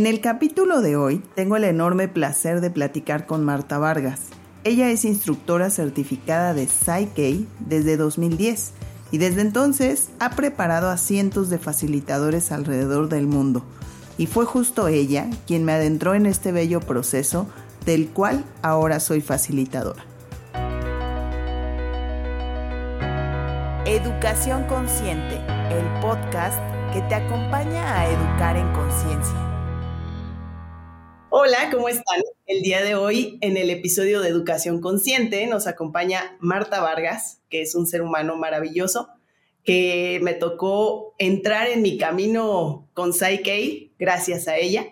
En el capítulo de hoy tengo el enorme placer de platicar con Marta Vargas. Ella es instructora certificada de Psyche desde 2010 y desde entonces ha preparado a cientos de facilitadores alrededor del mundo. Y fue justo ella quien me adentró en este bello proceso del cual ahora soy facilitadora. Educación Consciente, el podcast que te acompaña a educar en conciencia. Hola, ¿cómo están? El día de hoy, en el episodio de Educación Consciente, nos acompaña Marta Vargas, que es un ser humano maravilloso, que me tocó entrar en mi camino con Psyche, gracias a ella.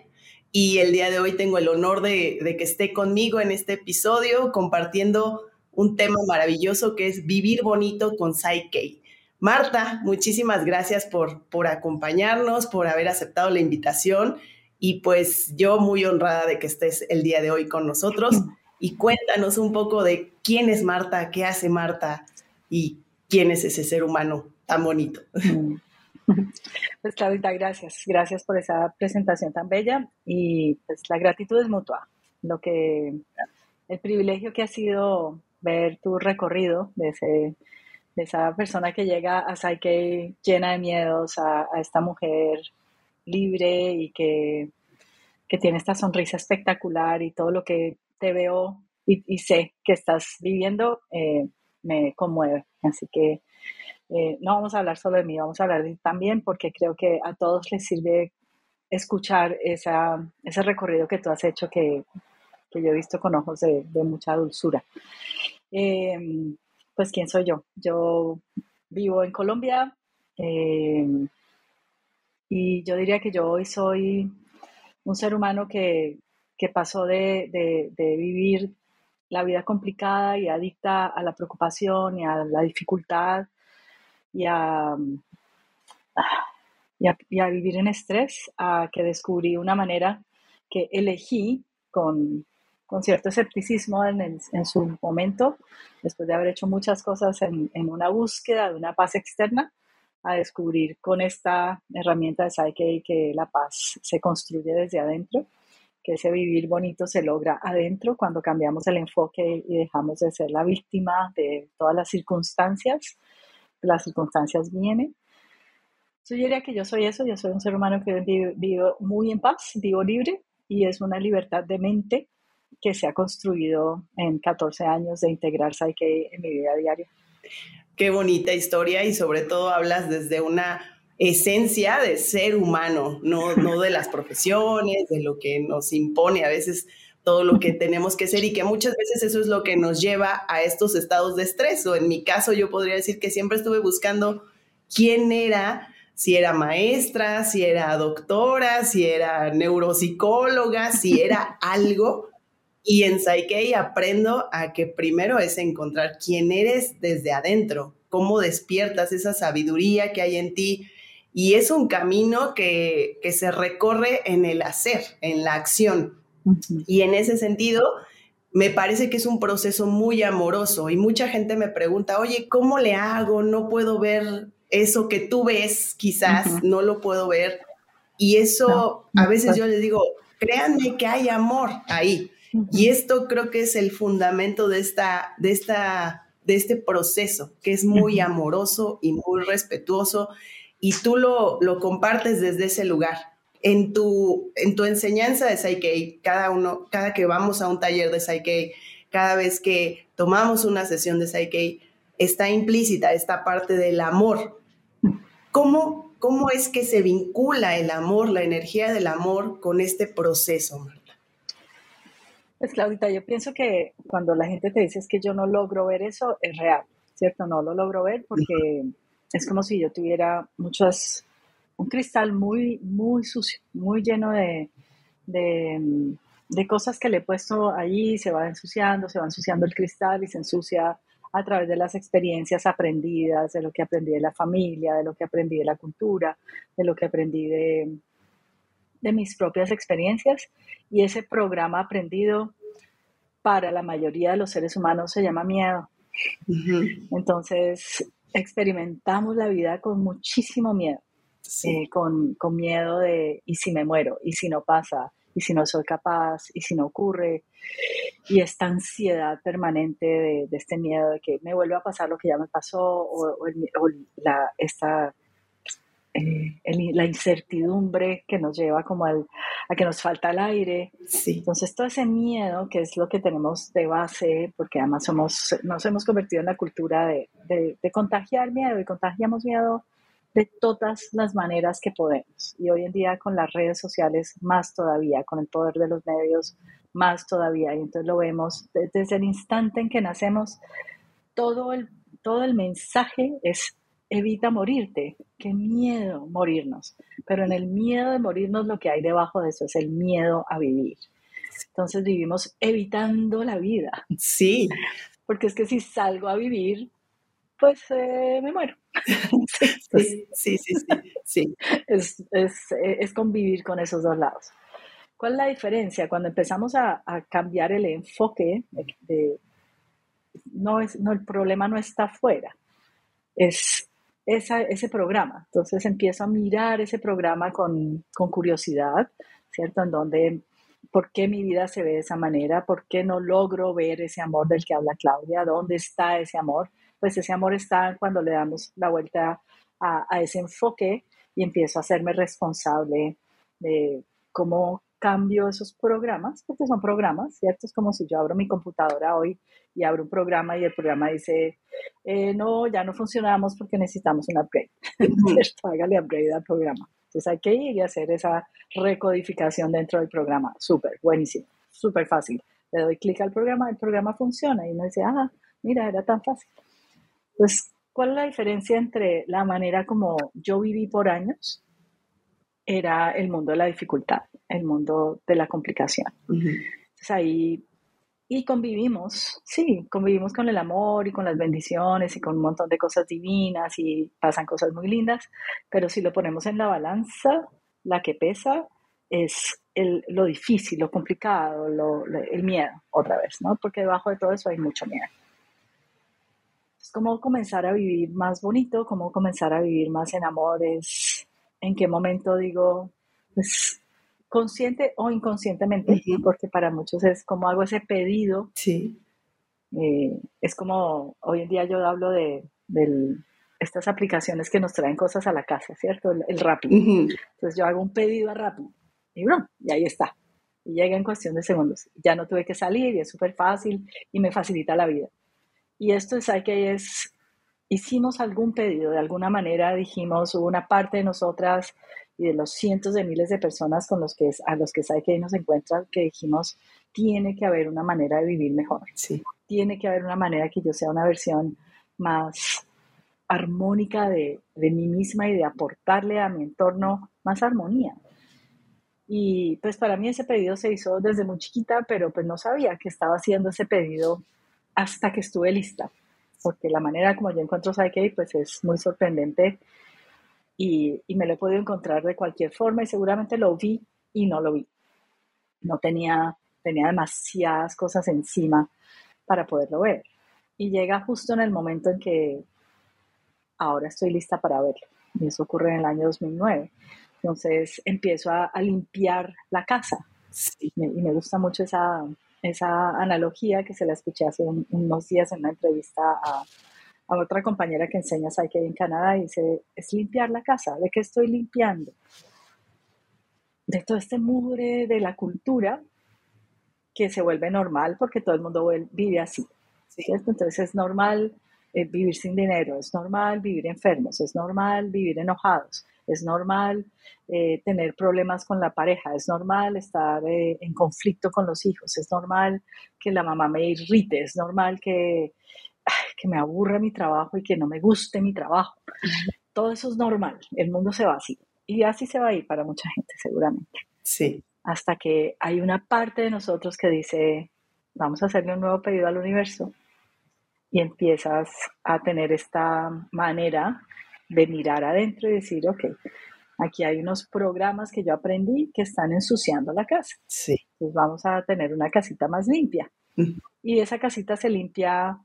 Y el día de hoy tengo el honor de, que esté conmigo en este episodio compartiendo un tema maravilloso que es vivir bonito con Psyche. Marta, muchísimas gracias por, por acompañarnos, por haber aceptado la invitación y pues yo muy honrada de que estés el día de hoy con nosotros. Y cuéntanos un poco de quién es Marta, qué hace Marta y quién es ese ser humano tan bonito. Pues Claudita, gracias. Gracias por esa presentación tan bella y pues la gratitud es mutua. Lo que, el privilegio que ha sido ver tu recorrido de, ese, de esa persona que llega a Psyche llena de miedos, a, a esta mujer libre y que, tiene esta sonrisa espectacular y todo lo que te veo y, sé que estás viviendo eh, me conmueve. Así que eh, no vamos a hablar solo de mí, vamos a hablar de también porque creo que a todos les sirve escuchar esa, ese recorrido que tú has hecho que, yo he visto con ojos de, mucha dulzura. Em, pues, ¿quién soy yo? Yo vivo en Colombia, y yo diría que yo hoy soy un ser humano que, pasó de, vivir la vida complicada y adicta a la preocupación y a la dificultad y a, y a, vivir en estrés, a que descubrí una manera que elegí con, cierto escepticismo en, su momento, después de haber hecho muchas cosas en, en, una búsqueda de una paz externa, a descubrir con esta herramienta de Psyche que la paz se construye desde adentro, que ese vivir bonito se logra adentro cuando cambiamos el enfoque y dejamos de ser la víctima de todas las circunstancias. Las circunstancias vienen. Yo diría que yo soy eso, yo soy un ser humano que vivo, muy en paz, vivo libre y es una libertad de mente que se ha construido en 14 años de integrar Psyche en mi vida diaria. Qué bonita historia y sobre todo hablas desde una esencia de ser humano, no, no de las profesiones, de lo que nos impone a veces todo lo que tenemos que ser y que muchas veces eso es lo que nos lleva a estos estados de estrés. O en mi caso yo podría decir que siempre estuve buscando quién era, si era maestra, si era doctora, si era neuropsicóloga, si era algo y en Psyche aprendo a que primero es encontrar quién eres desde adentro, cómo despiertas esa sabiduría que hay en ti. Y es un camino que, se recorre en el hacer, en la acción. Y en ese sentido, me parece que es un proceso muy amoroso y mucha gente me pregunta, oye, ¿cómo le hago? No puedo ver eso que tú ves, quizás no lo puedo ver. Y eso a veces yo les digo, créanme que hay amor ahí. Y esto creo que es el fundamento de, esta, de, esta, de este proceso, que es muy amoroso y muy respetuoso, y tú lo, lo compartes desde ese lugar. En tu, en tu enseñanza de Psyche, cada uno, cada que vamos a un taller de Psyche, cada vez que tomamos una sesión de Psyche, está implícita esta parte del amor. ¿Cómo, ¿Cómo es que se vincula el amor, la energía del amor con este proceso? Pues Claudita, yo pienso que cuando la gente te dice es que yo no logro ver eso, es real, ¿cierto? No lo logro ver porque es como si yo tuviera muchos, un cristal muy, muy sucio, muy lleno de, de, cosas que le he puesto allí, se va ensuciando, se va ensuciando el cristal y se ensucia a través de las experiencias aprendidas, de lo que aprendí de la familia, de lo que aprendí de la cultura, de lo que aprendí de, de mis propias experiencias y ese programa aprendido para la mayoría de los seres humanos se llama miedo. Entonces, experimentamos la vida con muchísimo miedo. eh, con, con, miedo de, ¿y si me muero? ¿Y si no pasa? ¿Y si no soy capaz? ¿Y si no ocurre? Y esta ansiedad permanente de, de este miedo de que me vuelva a pasar lo que ya me pasó o, o la, esta eh, la incertidumbre que nos lleva como al, a que nos falta el aire. Entonces todo ese miedo, que es lo que tenemos de base, porque además somos, nos hemos convertido en la cultura de, de, contagiar miedo y contagiamos miedo de todas las maneras que podemos. Y hoy en día con las redes sociales más todavía, con el poder de los medios más todavía. Y entonces lo vemos desde el instante en que nacemos, todo el, todo el mensaje es evita morirte. Qué miedo morirnos. Pero en el miedo de morirnos lo que hay debajo de eso es el miedo a vivir. Entonces vivimos evitando la vida. Sí. Porque es que si salgo a vivir, pues eh, me muero. sí, sí, sí, sí, Es, es, convivir con esos dos lados. ¿Cuál es la diferencia? Cuando empezamos a, cambiar el enfoque, de, no es, no, el problema no está afuera, es ese programa. Entonces empiezo a mirar ese programa con, con curiosidad, ¿cierto? En donde, ¿por qué mi vida se ve de esa manera? ¿Por qué no logro ver ese amor del que habla Claudia? ¿Dónde está ese amor? Pues ese amor está cuando le damos la vuelta a, a ese enfoque y empiezo a hacerme responsable de cómo cambio esos programas, porque son programas, ¿cierto? Es como si yo abro mi computadora hoy y abro un programa y el programa dice, eh, no, ya no funcionamos porque necesitamos un upgrade, ¿cierto? Hágale upgrade al programa. Entonces hay que ir y hacer esa recodificación dentro del programa. Súper, buenísimo, súper fácil. Le doy clic al programa, el programa funciona y uno dice, ah, mira, era tan fácil. Entonces, ¿cuál es la diferencia entre la manera como yo viví por años era el mundo de la dificultad, el mundo de la complicación. Entonces ahí, y convivimos, sí, convivimos con el amor y con las bendiciones y con un montón de cosas divinas y pasan cosas muy lindas, pero si lo ponemos en la balanza, la que pesa es el, lo difícil, lo complicado, el miedo, otra vez, ¿no? Porque debajo de todo eso hay mucho miedo. Es como comenzar a vivir más bonito, como comenzar a vivir más en amores, en qué momento digo, pues, consciente o inconscientemente, porque para muchos es como hago ese pedido. Sí. Eh, es como, hoy en día yo hablo de, estas aplicaciones que nos traen cosas a la casa, ¿cierto? El, rápido. Entonces yo hago un pedido a y, bueno, y ahí está. Y llega en cuestión de segundos. Ya no tuve que salir y es súper fácil y me facilita la vida. Y esto es, hay que es hicimos algún pedido, de alguna manera dijimos, hubo una parte de nosotras y de los cientos de miles de personas con los que, a los que sabe que nos encuentran, que dijimos, tiene que haber una manera de vivir mejor. Sí. Tiene que haber una manera que yo sea una versión más armónica de, de mí misma y de aportarle a mi entorno más armonía. Y pues para mí ese pedido se hizo desde muy chiquita, pero pues no sabía que estaba haciendo ese pedido hasta que estuve lista porque la manera como yo encuentro Psyche pues es muy sorprendente y, y, me lo he podido encontrar de cualquier forma y seguramente lo vi y no lo vi. No tenía, tenía demasiadas cosas encima para poderlo ver. Y llega justo en el momento en que ahora estoy lista para verlo. Y eso ocurre en el año 2009. Entonces empiezo a, limpiar la casa. y me gusta mucho esa, esa analogía que se la escuché hace unos días en una entrevista a, otra compañera que enseña Psyche en Canadá y dice, es limpiar la casa. ¿De qué estoy limpiando? De todo este mugre de la cultura que se vuelve normal porque todo el mundo vive así. Entonces es normal eh, vivir sin dinero, es normal vivir enfermos, es normal vivir enojados, es normal eh, tener problemas con la pareja, es normal estar eh, en conflicto con los hijos, es normal que la mamá me irrite, es normal que, que me aburra mi trabajo y que no me guste mi trabajo. Todo eso es normal, el mundo se va así. Y así se va a ir para mucha gente, seguramente. Sí. Hasta que hay una parte de nosotros que dice, vamos a hacerle un nuevo pedido al universo. Y empiezas a tener esta manera de mirar adentro y decir, ok, aquí hay unos programas que yo aprendí que están ensuciando la casa. Sí. Entonces vamos a tener una casita más limpia. Y esa casita se limpia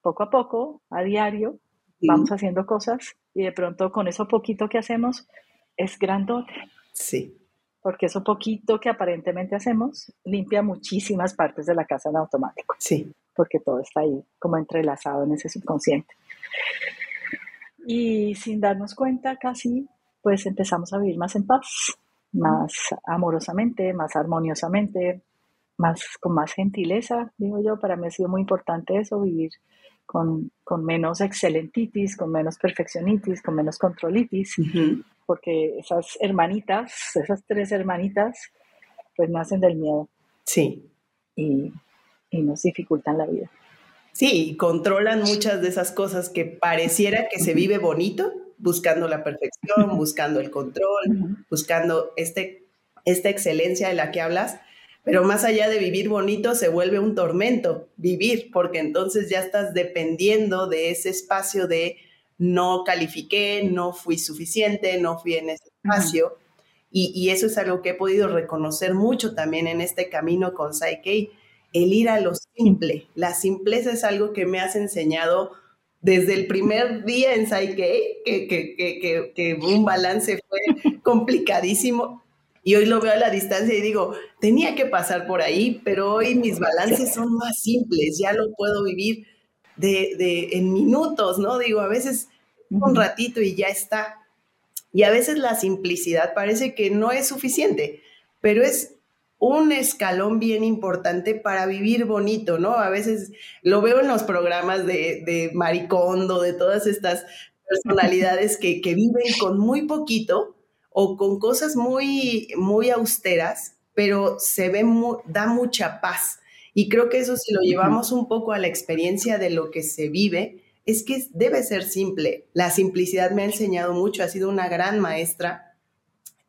poco a poco, a diario, vamos haciendo cosas y de pronto con eso poquito que hacemos es grandote. Sí. Porque eso poquito que aparentemente hacemos limpia muchísimas partes de la casa en automático. Sí. Porque todo está ahí como entrelazado en ese subconsciente. Y sin darnos cuenta casi, pues empezamos a vivir más en paz, más amorosamente, más armoniosamente, más con más gentileza, digo yo. Para mí ha sido muy importante eso, vivir con, con menos excelentitis, con menos perfeccionitis, con menos controlitis, porque esas hermanitas, esas tres hermanitas, pues nacen del miedo. Sí. Y, y nos dificultan la vida. Sí, controlan muchas de esas cosas que pareciera que se vive bonito, buscando la perfección, buscando el control, buscando este, esta excelencia de la que hablas, pero más allá de vivir bonito, se vuelve un tormento vivir, porque entonces ya estás dependiendo de ese espacio de no califiqué, no fui suficiente, no fui en ese espacio. y, eso es algo que he podido reconocer mucho también en este camino con Psyche, el ir a lo simple. La simpleza es algo que me has enseñado desde el primer día en Psyche, que, que, que un balance fue complicadísimo y hoy lo veo a la distancia y digo, tenía que pasar por ahí, pero hoy mis balances son más simples, ya lo puedo vivir de, en minutos, ¿no? Digo, a veces un ratito y ya está. Y a veces la simplicidad parece que no es suficiente, pero es un escalón bien importante para vivir bonito, ¿no? A veces lo veo en los programas de, de Maricondo, de todas estas personalidades que, que viven con muy poquito, o con cosas muy, muy austeras, pero se ve, da mucha paz. Y creo que eso si lo llevamos un poco a la experiencia de lo que se vive, es que debe ser simple. La simplicidad me ha enseñado mucho, ha sido una gran maestra.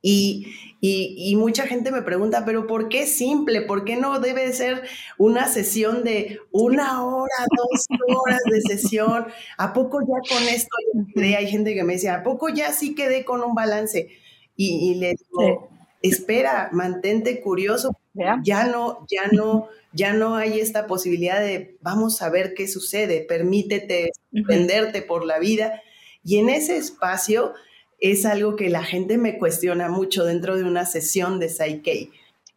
Y, y, mucha gente me pregunta, pero ¿por qué simple? ¿Por qué no debe ser una sesión de una hora, dos horas de sesión? ¿A poco ya con esto Hay gente que me dice, ¿a poco ya sí quedé con un balance? y, le digo, espera, mantente curioso, ya no, ya no, ya no hay esta posibilidad de vamos a ver qué sucede, permítete sorprenderte por la vida. Y en ese espacio es algo que la gente me cuestiona mucho dentro de una sesión de Psyche.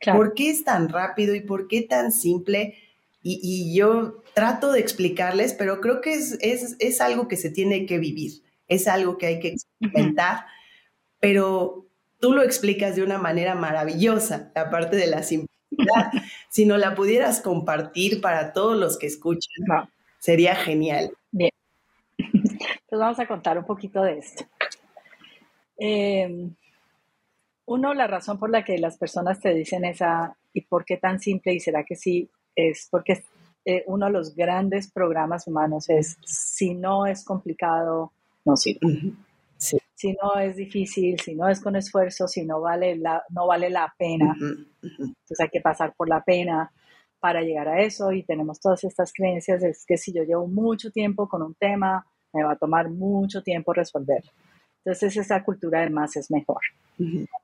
¿Por qué es tan rápido y por qué tan simple? Y, yo trato de explicarles, pero creo que es, es, es, algo que se tiene que vivir, es algo que hay que experimentar, pero tú lo explicas de una manera maravillosa, la parte de la simplicidad. si no la pudieras compartir para todos los que escuchan, sería genial. Bien. Entonces vamos a contar un poquito de esto. Em, uno, la razón por la que las personas te dicen esa, ¿y por qué tan simple? ¿Y será que sí? Es porque eh, uno de los grandes programas humanos es, si no es complicado, no sirve si no es difícil, si no es con esfuerzo, si no vale la, no vale la pena. Entonces hay que pasar por la pena para llegar a eso y tenemos todas estas creencias, es que si yo llevo mucho tiempo con un tema, me va a tomar mucho tiempo resolverlo. Entonces esa cultura de más es mejor.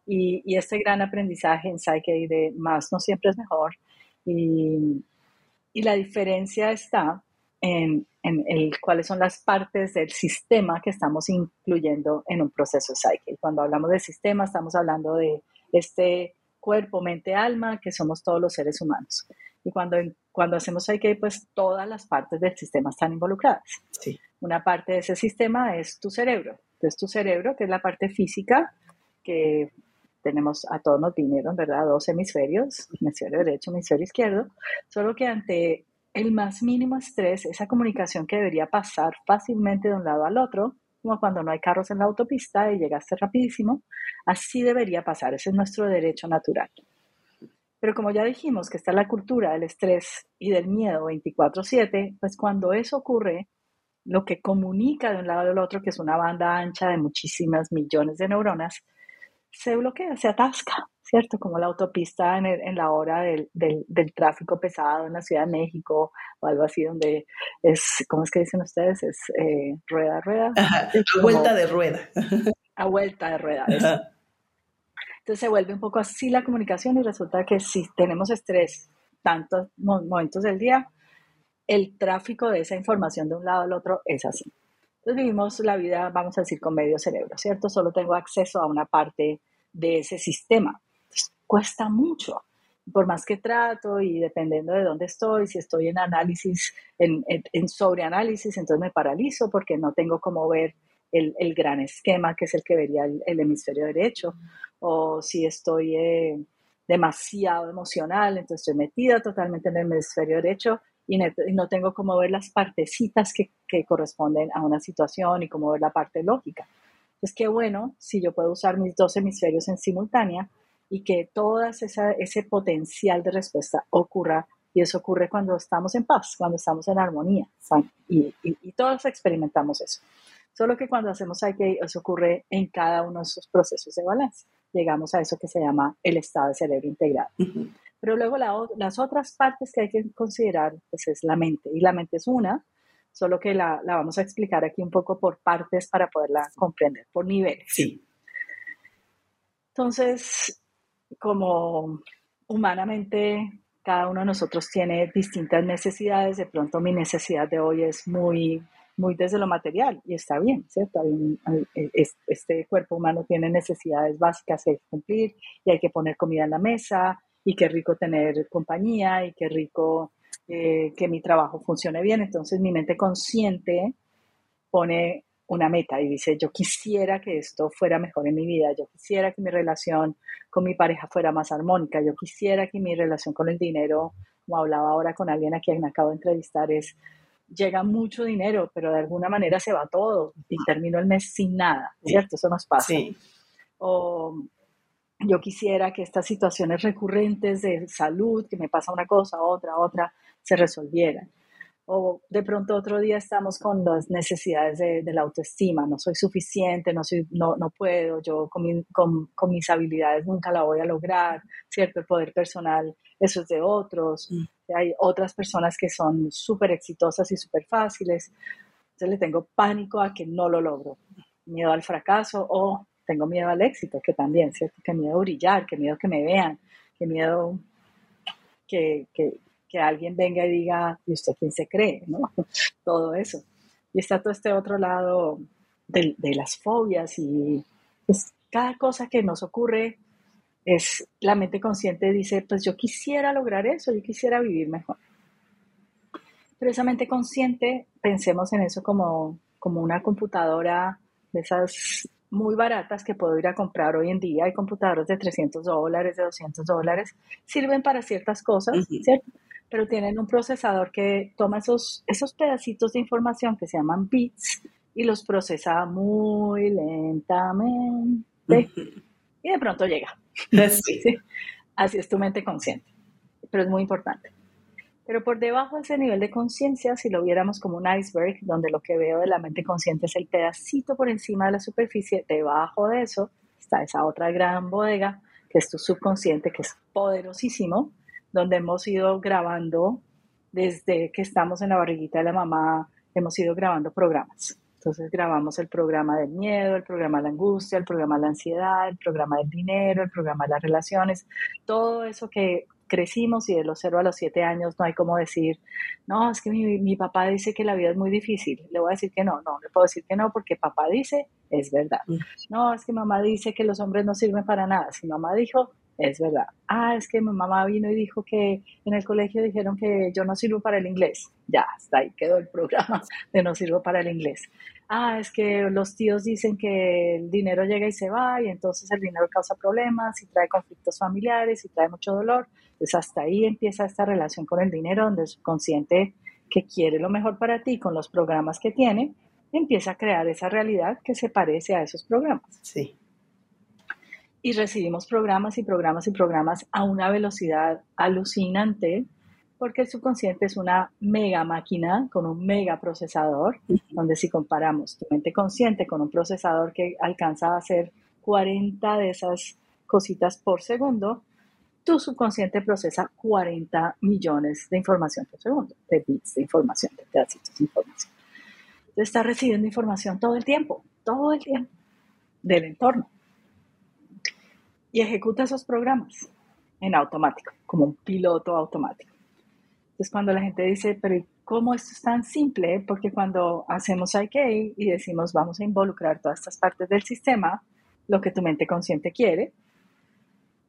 y, y, este gran aprendizaje en Psyche de más no siempre es mejor. Y, y la diferencia está en, el, cuáles son las partes del sistema que estamos incluyendo en un proceso Psyche. Cuando hablamos de sistema, estamos hablando de este cuerpo, mente, alma, que somos todos los seres humanos. Y cuando, cuando hacemos Psyche, pues todas las partes del sistema están involucradas. Sí. Una parte de ese sistema es tu cerebro. Entonces, tu cerebro, que es la parte física, que tenemos, a todos nos vinieron, ¿verdad? Dos hemisferios, hemisferio derecho, hemisferio izquierdo, solo que ante el más mínimo estrés, esa comunicación que debería pasar fácilmente de un lado al otro, como cuando no hay carros en la autopista y llegaste rapidísimo, así debería pasar, ese es nuestro derecho natural. Pero como ya dijimos que está la cultura del estrés y del miedo 24/7, pues cuando eso ocurre, lo que comunica de un lado al otro, que es una banda ancha de muchísimas millones de neuronas, se bloquea, se atasca. ¿cierto? Como la autopista en, la hora del, tráfico pesado en la Ciudad de México o algo así, donde es, ¿cómo es que dicen ustedes? Es eh, rueda, rueda. a vuelta de rueda. A vuelta de rueda. Entonces se vuelve un poco así la comunicación y resulta que si tenemos estrés tantos momentos del día, el tráfico de esa información de un lado al otro es así. Entonces vivimos la vida, vamos a decir, con medio cerebro, ¿cierto? Solo tengo acceso a una parte de ese sistema. cuesta mucho. Por más que trato y dependiendo de dónde estoy, si estoy en análisis, en, en, sobreanálisis, entonces me paralizo porque no tengo como ver el, el, gran esquema que es el que vería el, hemisferio derecho. O si estoy eh, demasiado emocional, entonces estoy metida totalmente en el hemisferio derecho y, no tengo como ver las partecitas que, que corresponden a una situación y como ver la parte lógica. Entonces, qué bueno si yo puedo usar mis dos hemisferios en simultánea y que todo ese potencial de respuesta ocurra. Y eso ocurre cuando estamos en paz, cuando estamos en armonía. Y, y, todos experimentamos eso. Solo que cuando hacemos IK, eso ocurre en cada uno de esos procesos de balance. Llegamos a eso que se llama el estado de cerebro integrado. Pero luego las otras partes que hay que considerar pues es la mente. Y la mente es una, solo que la, vamos a explicar aquí un poco por partes para poderla comprender, por niveles. Sí. Entonces, como humanamente cada uno de nosotros tiene distintas necesidades, de pronto mi necesidad de hoy es muy, muy desde lo material y está bien, ¿cierto? Este cuerpo humano tiene necesidades básicas que cumplir y hay que poner comida en la mesa y qué rico tener compañía y qué rico eh, que mi trabajo funcione bien. Entonces mi mente consciente pone una meta y dice, yo quisiera que esto fuera mejor en mi vida, yo quisiera que mi relación con mi pareja fuera más armónica, yo quisiera que mi relación con el dinero, como hablaba ahora con alguien a quien acabo de entrevistar, es, llega mucho dinero, pero de alguna manera se va todo y termino el mes sin nada, ¿cierto? Eso nos pasa. O yo quisiera que estas situaciones recurrentes de salud, que me pasa una cosa, otra, otra, se resolvieran. O de pronto otro día estamos con las necesidades de, la autoestima, no soy suficiente, no, soy, no, no puedo, yo con, con, mis habilidades nunca la voy a lograr, ¿cierto? El poder personal, eso es de otros. Mm. Hay otras personas que son súper exitosas y súper fáciles. Entonces le tengo pánico a que no lo logro, miedo al fracaso o tengo miedo al éxito, que también, ¿cierto? Que miedo a brillar, que miedo que me vean, que miedo que, que alguien venga y diga, ¿y usted quién se cree? ¿no? Todo eso. Y está todo este otro lado de, las fobias y pues, cada cosa que nos ocurre es la mente consciente dice, pues yo quisiera lograr eso, yo quisiera vivir mejor. Pero esa mente consciente, pensemos en eso como, como una computadora de esas muy baratas que puedo ir a comprar hoy en día. Hay computadoras de 300 dólares, de 200 dólares. Sirven para ciertas cosas, ¿cierto? pero tienen un procesador que toma esos, esos pedacitos de información que se llaman bits y los procesa muy lentamente y de pronto llega. Así es tu mente consciente, pero es muy importante. Pero por debajo de ese nivel de conciencia, si lo viéramos como un iceberg, donde lo que veo de la mente consciente es el pedacito por encima de la superficie, debajo de eso está esa otra gran bodega, que es tu subconsciente, que es poderosísimo, donde hemos ido grabando desde que estamos en la barriguita de la mamá, hemos ido grabando programas. Entonces grabamos el programa del miedo, el programa de la angustia, el programa de la ansiedad, el programa del dinero, el programa de las relaciones, todo eso que crecimos y de los 0 a los 7 años no hay como decir, no, es que mi, mi, papá dice que la vida es muy difícil. Le voy a decir que no, no, le puedo decir que no porque papá dice, es verdad. Mm. No, es que mamá dice que los hombres no sirven para nada. Si mamá dijo, es verdad. Ah, es que mi mamá vino y dijo que en el colegio dijeron que yo no sirvo para el inglés. Ya, hasta ahí quedó el programa de no sirvo para el inglés. Ah, es que los tíos dicen que el dinero llega y se va y entonces el dinero causa problemas y trae conflictos familiares y trae mucho dolor. Pues hasta ahí empieza esta relación con el dinero donde el subconsciente que quiere lo mejor para ti con los programas que tiene, empieza a crear esa realidad que se parece a esos programas. Sí y recibimos programas y programas y programas a una velocidad alucinante porque el subconsciente es una mega máquina con un mega procesador, donde si comparamos tu mente consciente con un procesador que alcanza a hacer 40 de esas cositas por segundo, tu subconsciente procesa 40 millones de información por segundo, de bits de información, de pedacitos de información. Entonces está recibiendo información todo el tiempo, todo el tiempo, del entorno y ejecuta esos programas en automático, como un piloto automático. Entonces, cuando la gente dice, pero cómo esto es tan simple, porque cuando hacemos IK y decimos vamos a involucrar todas estas partes del sistema, lo que tu mente consciente quiere,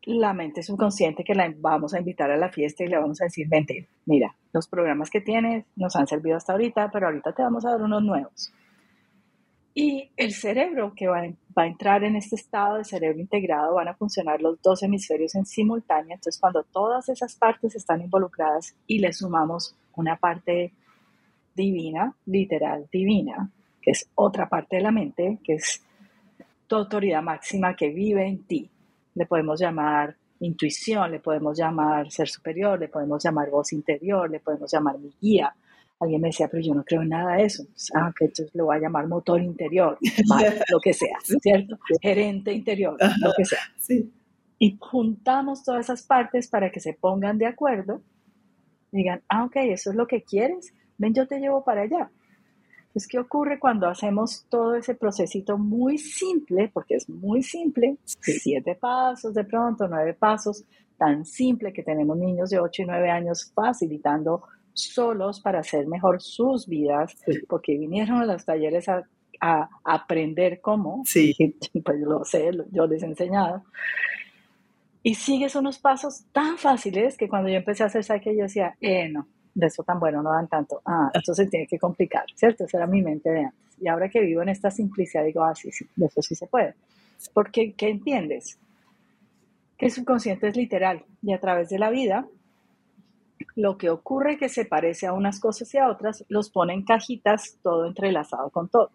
la mente subconsciente que la vamos a invitar a la fiesta y le vamos a decir, vente, mira, los programas que tienes nos han servido hasta ahorita, pero ahorita te vamos a dar unos nuevos. Y el cerebro que va, va, a entrar en este estado de cerebro integrado van a funcionar los dos hemisferios en simultánea. Entonces, cuando todas esas partes están involucradas y le sumamos una parte divina, literal divina, que es otra parte de la mente, que es tu autoridad máxima que vive en ti. Le podemos llamar intuición, le podemos llamar ser superior, le podemos llamar voz interior, le podemos llamar mi guía, Alguien me decía, pero yo no creo en nada de eso. Ah, que entonces lo voy a llamar motor interior, lo que sea, ¿cierto? Gerente interior, lo que sea. Sí. Y juntamos todas esas partes para que se pongan de acuerdo. Digan, ah, ok, eso es lo que quieres. Ven, yo te llevo para allá. Entonces, ¿qué ocurre cuando hacemos todo ese procesito muy simple? Porque es muy simple, siete pasos de pronto, nueve pasos, tan simple que tenemos niños de 8 y 9 años facilitando solos para hacer mejor sus vidas, porque vinieron a los talleres a, aprender cómo. Sí. pues lo sé, yo les he enseñado. Y sigues unos pasos tan fáciles que cuando yo empecé a hacer saque yo decía, eh, no, de eso tan bueno no dan tanto. Ah, esto se tiene que complicar, ¿cierto? Esa era mi mente de antes. Y ahora que vivo en esta simplicidad, digo, ah, sí, sí, de eso sí se puede. Porque, ¿qué entiendes? Que el subconsciente es literal y a través de la vida lo que ocurre que se parece a unas cosas y a otras, los pone en cajitas, todo entrelazado con todo.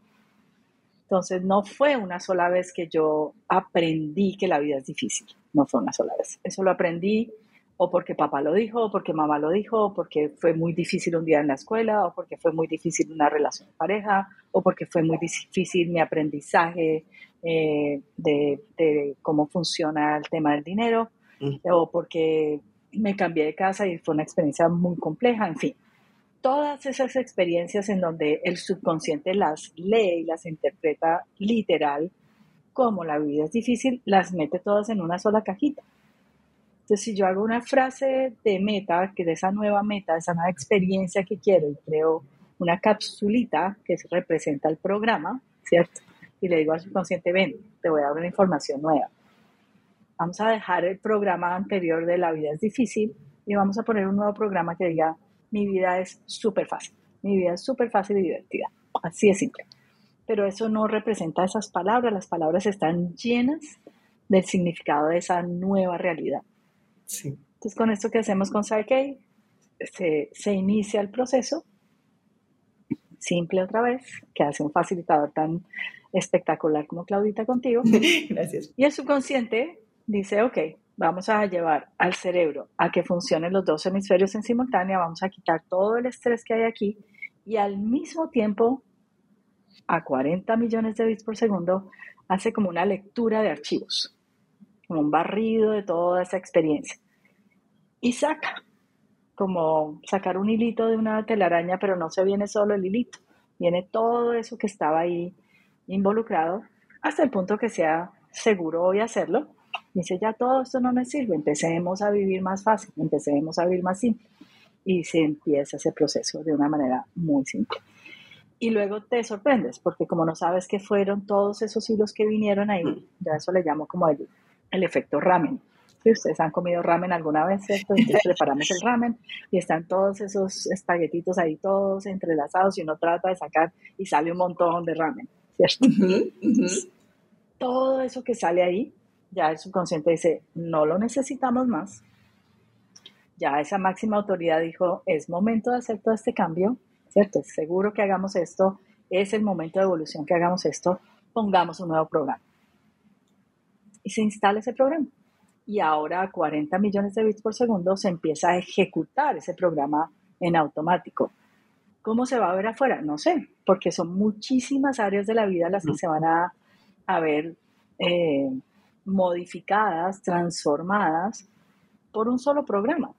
Entonces, no fue una sola vez que yo aprendí que la vida es difícil, no fue una sola vez. Eso lo aprendí o porque papá lo dijo, o porque mamá lo dijo, o porque fue muy difícil un día en la escuela, o porque fue muy difícil una relación de pareja, o porque fue muy difícil mi aprendizaje eh, de, de, cómo funciona el tema del dinero, o porque me cambié de casa y fue una experiencia muy compleja, en fin. Todas esas experiencias en donde el subconsciente las lee y las interpreta literal, como la vida es difícil, las mete todas en una sola cajita. Entonces, si yo hago una frase de meta, que de esa nueva meta, esa nueva experiencia que quiero, y creo una capsulita que representa el programa, ¿cierto? Y le digo al subconsciente, ven, te voy a dar una información nueva vamos a dejar el programa anterior de La vida es difícil y vamos a poner un nuevo programa que diga, mi vida es súper fácil, mi vida es súper fácil y divertida. Así es simple. Pero eso no representa esas palabras, las palabras están llenas del significado de esa nueva realidad. Sí. Entonces, con esto que hacemos con Psyche, se, se inicia el proceso, simple otra vez, que hace un facilitador tan espectacular como Claudita contigo. Gracias. Y el subconsciente dice, ok, vamos a llevar al cerebro a que funcionen los dos hemisferios en simultánea, vamos a quitar todo el estrés que hay aquí y al mismo tiempo, a 40 millones de bits por segundo, hace como una lectura de archivos, como un barrido de toda esa experiencia. Y saca, como sacar un hilito de una telaraña, pero no se viene solo el hilito, viene todo eso que estaba ahí involucrado hasta el punto que sea seguro hoy hacerlo Dice, ya todo esto no me sirve, empecemos a vivir más fácil, empecemos a vivir más simple. Y se empieza ese proceso de una manera muy simple. Y luego te sorprendes, porque como no sabes qué fueron todos esos hilos que vinieron ahí, ya eso le llamo como el, el efecto ramen. Si ustedes han comido ramen alguna vez, ¿cierto? Entonces preparamos el ramen y están todos esos espaguetitos ahí todos entrelazados y uno trata de sacar y sale un montón de ramen, ¿cierto? Todo eso que sale ahí ya el subconsciente dice, no lo necesitamos más. Ya esa máxima autoridad dijo, es momento de hacer todo este cambio, ¿cierto? Es seguro que hagamos esto, es el momento de evolución que hagamos esto, pongamos un nuevo programa. Y se instala ese programa. Y ahora a 40 millones de bits por segundo se empieza a ejecutar ese programa en automático. ¿Cómo se va a ver afuera? No sé, porque son muchísimas áreas de la vida las que se van a, a ver eh, modificadas, transformadas por un solo programa.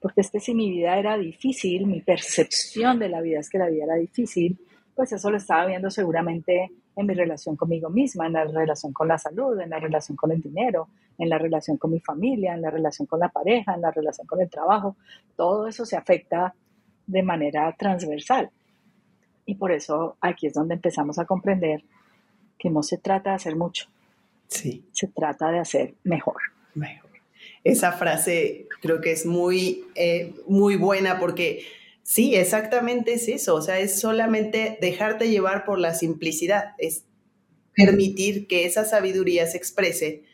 Porque es que si mi vida era difícil, mi percepción de la vida es que la vida era difícil, pues eso lo estaba viendo seguramente en mi relación conmigo misma, en la relación con la salud, en la relación con el dinero, en la relación con mi familia, en la relación con la pareja, en la relación con el trabajo. Todo eso se afecta de manera transversal. Y por eso aquí es donde empezamos a comprender que no se trata de hacer mucho, sí. se trata de hacer mejor. Mejor. Esa frase creo que es muy, eh, muy buena porque sí, exactamente es eso, o sea, es solamente dejarte llevar por la simplicidad, es permitir que esa sabiduría se exprese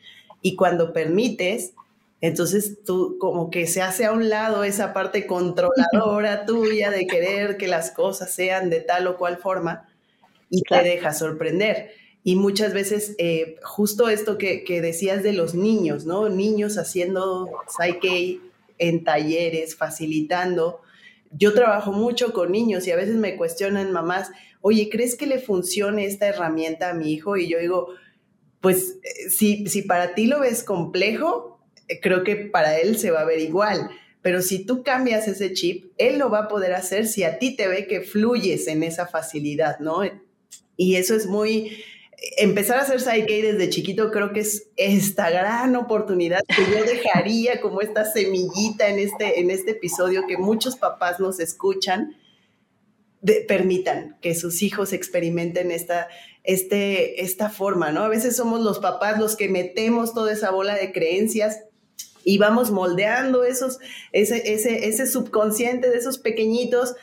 y cuando permites, entonces tú como que se hace a un lado esa parte controladora tuya de querer que las cosas sean de tal o cual forma y te deja sorprender. Y muchas veces, eh, justo esto que, decías de los niños, ¿no? Niños haciendo Psyche en talleres, facilitando. Yo trabajo mucho con niños y a veces me cuestionan mamás, oye, ¿crees que le funcione esta herramienta a mi hijo? Y yo digo, pues eh, si, si para ti lo ves complejo, eh, creo que para él se va a ver igual. Pero si tú cambias ese chip, él lo va a poder hacer si a ti te ve que fluyes en esa facilidad, ¿no? Y eso es muy, empezar a hacer Psyche desde chiquito creo que es esta gran oportunidad que yo dejaría como esta semillita en este, en este episodio que muchos papás nos escuchan, permitan que sus hijos experimenten esta, este, esta forma, ¿no? A veces somos los papás los que metemos toda esa bola de creencias y vamos moldeando esos, ese, ese, ese subconsciente de esos pequeñitos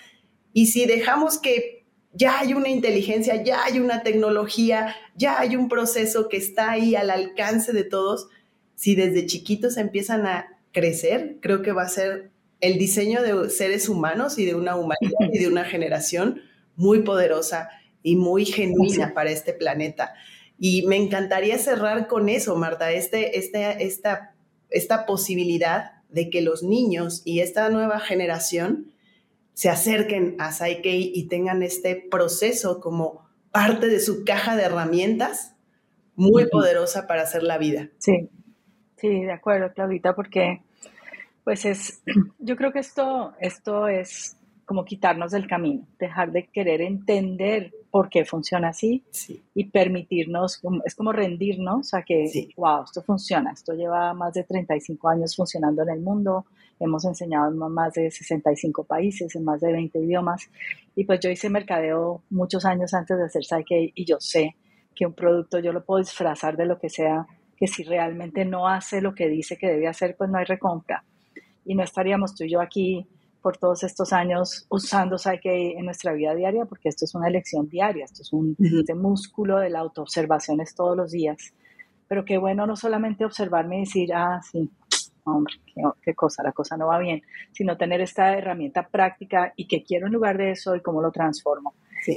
y si dejamos que ya hay una inteligencia, ya hay una tecnología, ya hay un proceso que está ahí al alcance de todos. Si desde chiquitos empiezan a crecer, creo que va a ser el diseño de seres humanos y de una humanidad y de una generación muy poderosa y muy genuina para este planeta. Y me encantaría cerrar con eso, Marta, este, este, esta, esta posibilidad de que los niños y esta nueva generación se acerquen a Psyche y tengan este proceso como parte de su caja de herramientas muy poderosa para hacer la vida. Sí, sí, de acuerdo, Claudita, porque pues es, yo creo que esto, esto es como quitarnos del camino, dejar de querer entender por qué funciona así y permitirnos, es como rendirnos a que, wow, esto funciona, esto lleva más de 35 años funcionando en el mundo, hemos enseñado en más de 65 países, en más de 20 idiomas, y pues yo hice mercadeo muchos años antes de hacer Psyche y yo sé que un producto yo lo puedo disfrazar de lo que sea, que si realmente no hace lo que dice que debe hacer, pues no hay recompra. Y no estaríamos tú y yo aquí por todos estos años usando Psyche en nuestra vida diaria, porque esto es una elección diaria, esto es un este músculo de la autoobservación es todos los días. Pero qué bueno no solamente observarme y decir, ah, sí, hombre, qué, cosa, la cosa no va bien, sino tener esta herramienta práctica y qué quiero en lugar de eso y cómo lo transformo.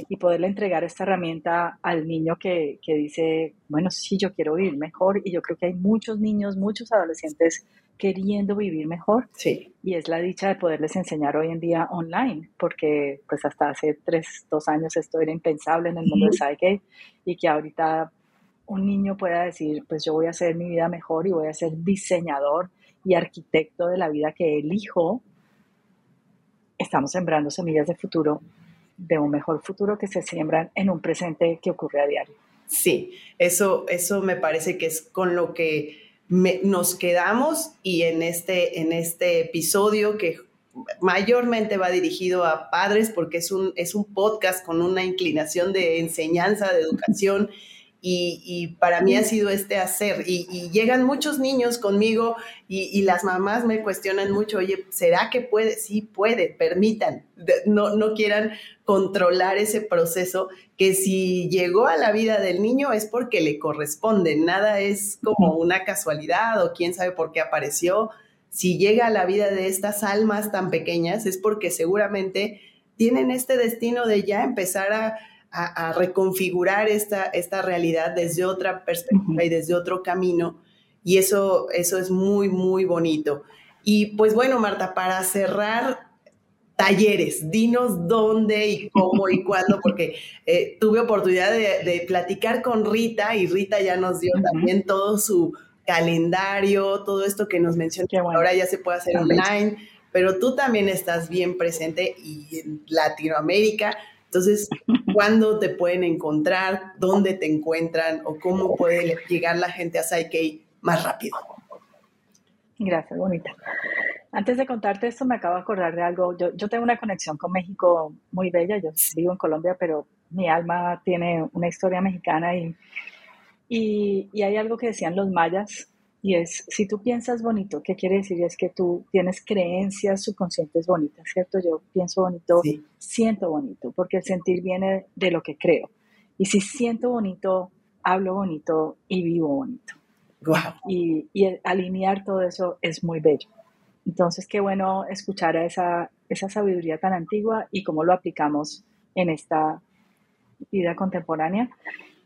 Y poderle entregar esta herramienta al niño que, que dice, bueno, sí, yo quiero vivir mejor. Y yo creo que hay muchos niños, muchos adolescentes queriendo vivir mejor. Sí. Y es la dicha de poderles enseñar hoy en día online, porque pues hasta hace tres, dos años esto era impensable en el mundo de Psyche y que ahorita un niño pueda decir, pues yo voy a hacer mi vida mejor y voy a ser diseñador y arquitecto de la vida que elijo, estamos sembrando semillas de futuro, de un mejor futuro que se siembran en un presente que ocurre a diario. Sí, eso, eso me parece que es con lo que nos quedamos y en este, en este episodio que mayormente va dirigido a padres porque es un, es un podcast con una inclinación de enseñanza, de educación. Y, para mí ha sido este hacer. Y, llegan muchos niños conmigo y, las mamás me cuestionan mucho, oye, ¿será que puede? Sí, puede, permitan, no, no quieran controlar ese proceso que si llegó a la vida del niño es porque le corresponde, nada es como una casualidad o quién sabe por qué apareció. Si llega a la vida de estas almas tan pequeñas es porque seguramente tienen este destino de ya empezar a, reconfigurar esta, esta realidad desde otra perspectiva y desde otro camino. Y eso, eso es muy, muy bonito. Y pues bueno, Marta, para cerrar talleres, dinos dónde y cómo y cuándo, porque eh, tuve oportunidad de, platicar con Rita y Rita ya nos dio también todo su calendario, todo esto que nos mencionó, que ahora ya se puede hacer online, pero tú también estás bien presente y en Latinoamérica. Entonces, ¿cuándo te pueden encontrar? ¿Dónde te encuentran? ¿O cómo puede llegar la gente a Psyche más rápido? Gracias, bonita. Antes de contarte esto, me acabo de acordar de algo. Yo, yo tengo una conexión con México muy bella. Yo vivo en Colombia, pero mi alma tiene una historia mexicana y, y, y hay algo que decían los mayas y es, si tú piensas bonito, ¿qué quiere decir? Es que tú tienes creencias subconscientes bonitas, ¿cierto? Yo pienso bonito, siento bonito, porque el sentir viene de lo que creo. Y si siento bonito, hablo bonito y vivo bonito. Y, alinear todo eso es muy bello. Entonces, qué bueno escuchar a esa, esa sabiduría tan antigua y cómo lo aplicamos en esta vida contemporánea.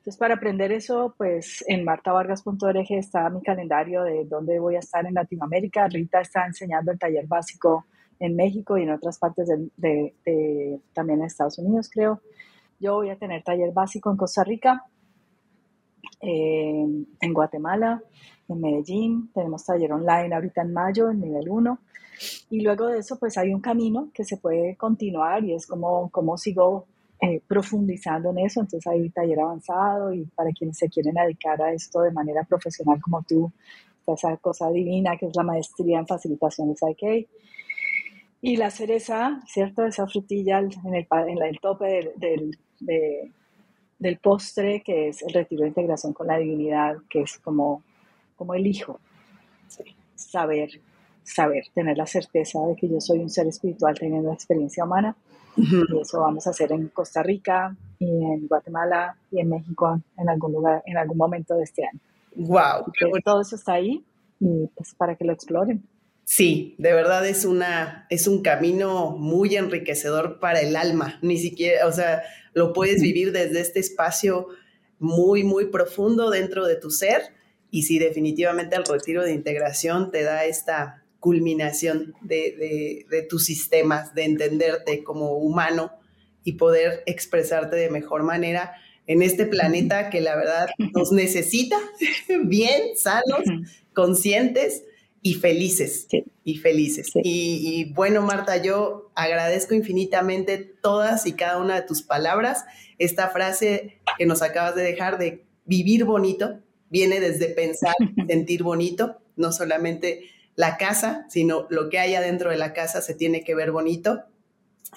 Entonces, para aprender eso, pues en martavargas.org está mi calendario de dónde voy a estar en Latinoamérica. Rita está enseñando el taller básico en México y en otras partes de, también en Estados Unidos, creo. Yo voy a tener taller básico en Costa Rica, eh, en Guatemala, en Medellín. Tenemos taller online ahorita en mayo, en nivel 1. Y luego de eso, pues hay un camino que se puede continuar y es como, como sigo eh, profundizando en eso, entonces hay taller avanzado y para quienes se quieren dedicar a esto de manera profesional como tú, esa cosa divina que es la maestría en facilitación de. Y la cereza, ¿cierto? Esa frutilla en el, en el tope del, del, postre, que es el retiro de integración con la divinidad, que es como, como el hijo. Saber, saber, tener la certeza de que yo soy un ser espiritual teniendo experiencia humana y eso vamos a hacer en Costa Rica y en Guatemala y en México en algún lugar, en algún momento de este año. Wow. Todo eso está ahí y pues para que lo exploren. Sí, de verdad es una es un camino muy enriquecedor para el alma. Ni siquiera, o sea, lo puedes vivir desde este espacio muy muy profundo dentro de tu ser y sí definitivamente el retiro de integración te da esta culminación de, tus sistemas, de entenderte como humano y poder expresarte de mejor manera en este planeta que la verdad nos necesita bien, sanos, conscientes y felices. Y felices. Y, y, bueno, Marta, yo agradezco infinitamente todas y cada una de tus palabras. Esta frase que nos acabas de dejar de vivir bonito viene desde pensar, sentir bonito, no solamente la casa, sino lo que hay adentro de la casa se tiene que ver bonito.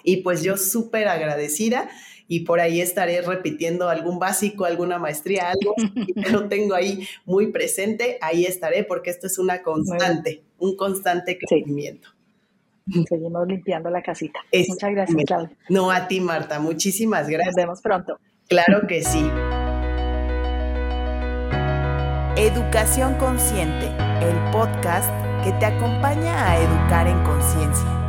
Y pues yo súper agradecida y por ahí estaré repitiendo algún básico, alguna maestría, algo que lo tengo ahí muy presente, ahí estaré porque esto es una constante, un constante crecimiento. Seguimos limpiando la casita. Muchas gracias, Claudia. No, a ti, Marta. Muchísimas gracias. Nos vemos pronto. Claro que sí. Educación Consciente, el podcast que te acompaña a educar en conciencia.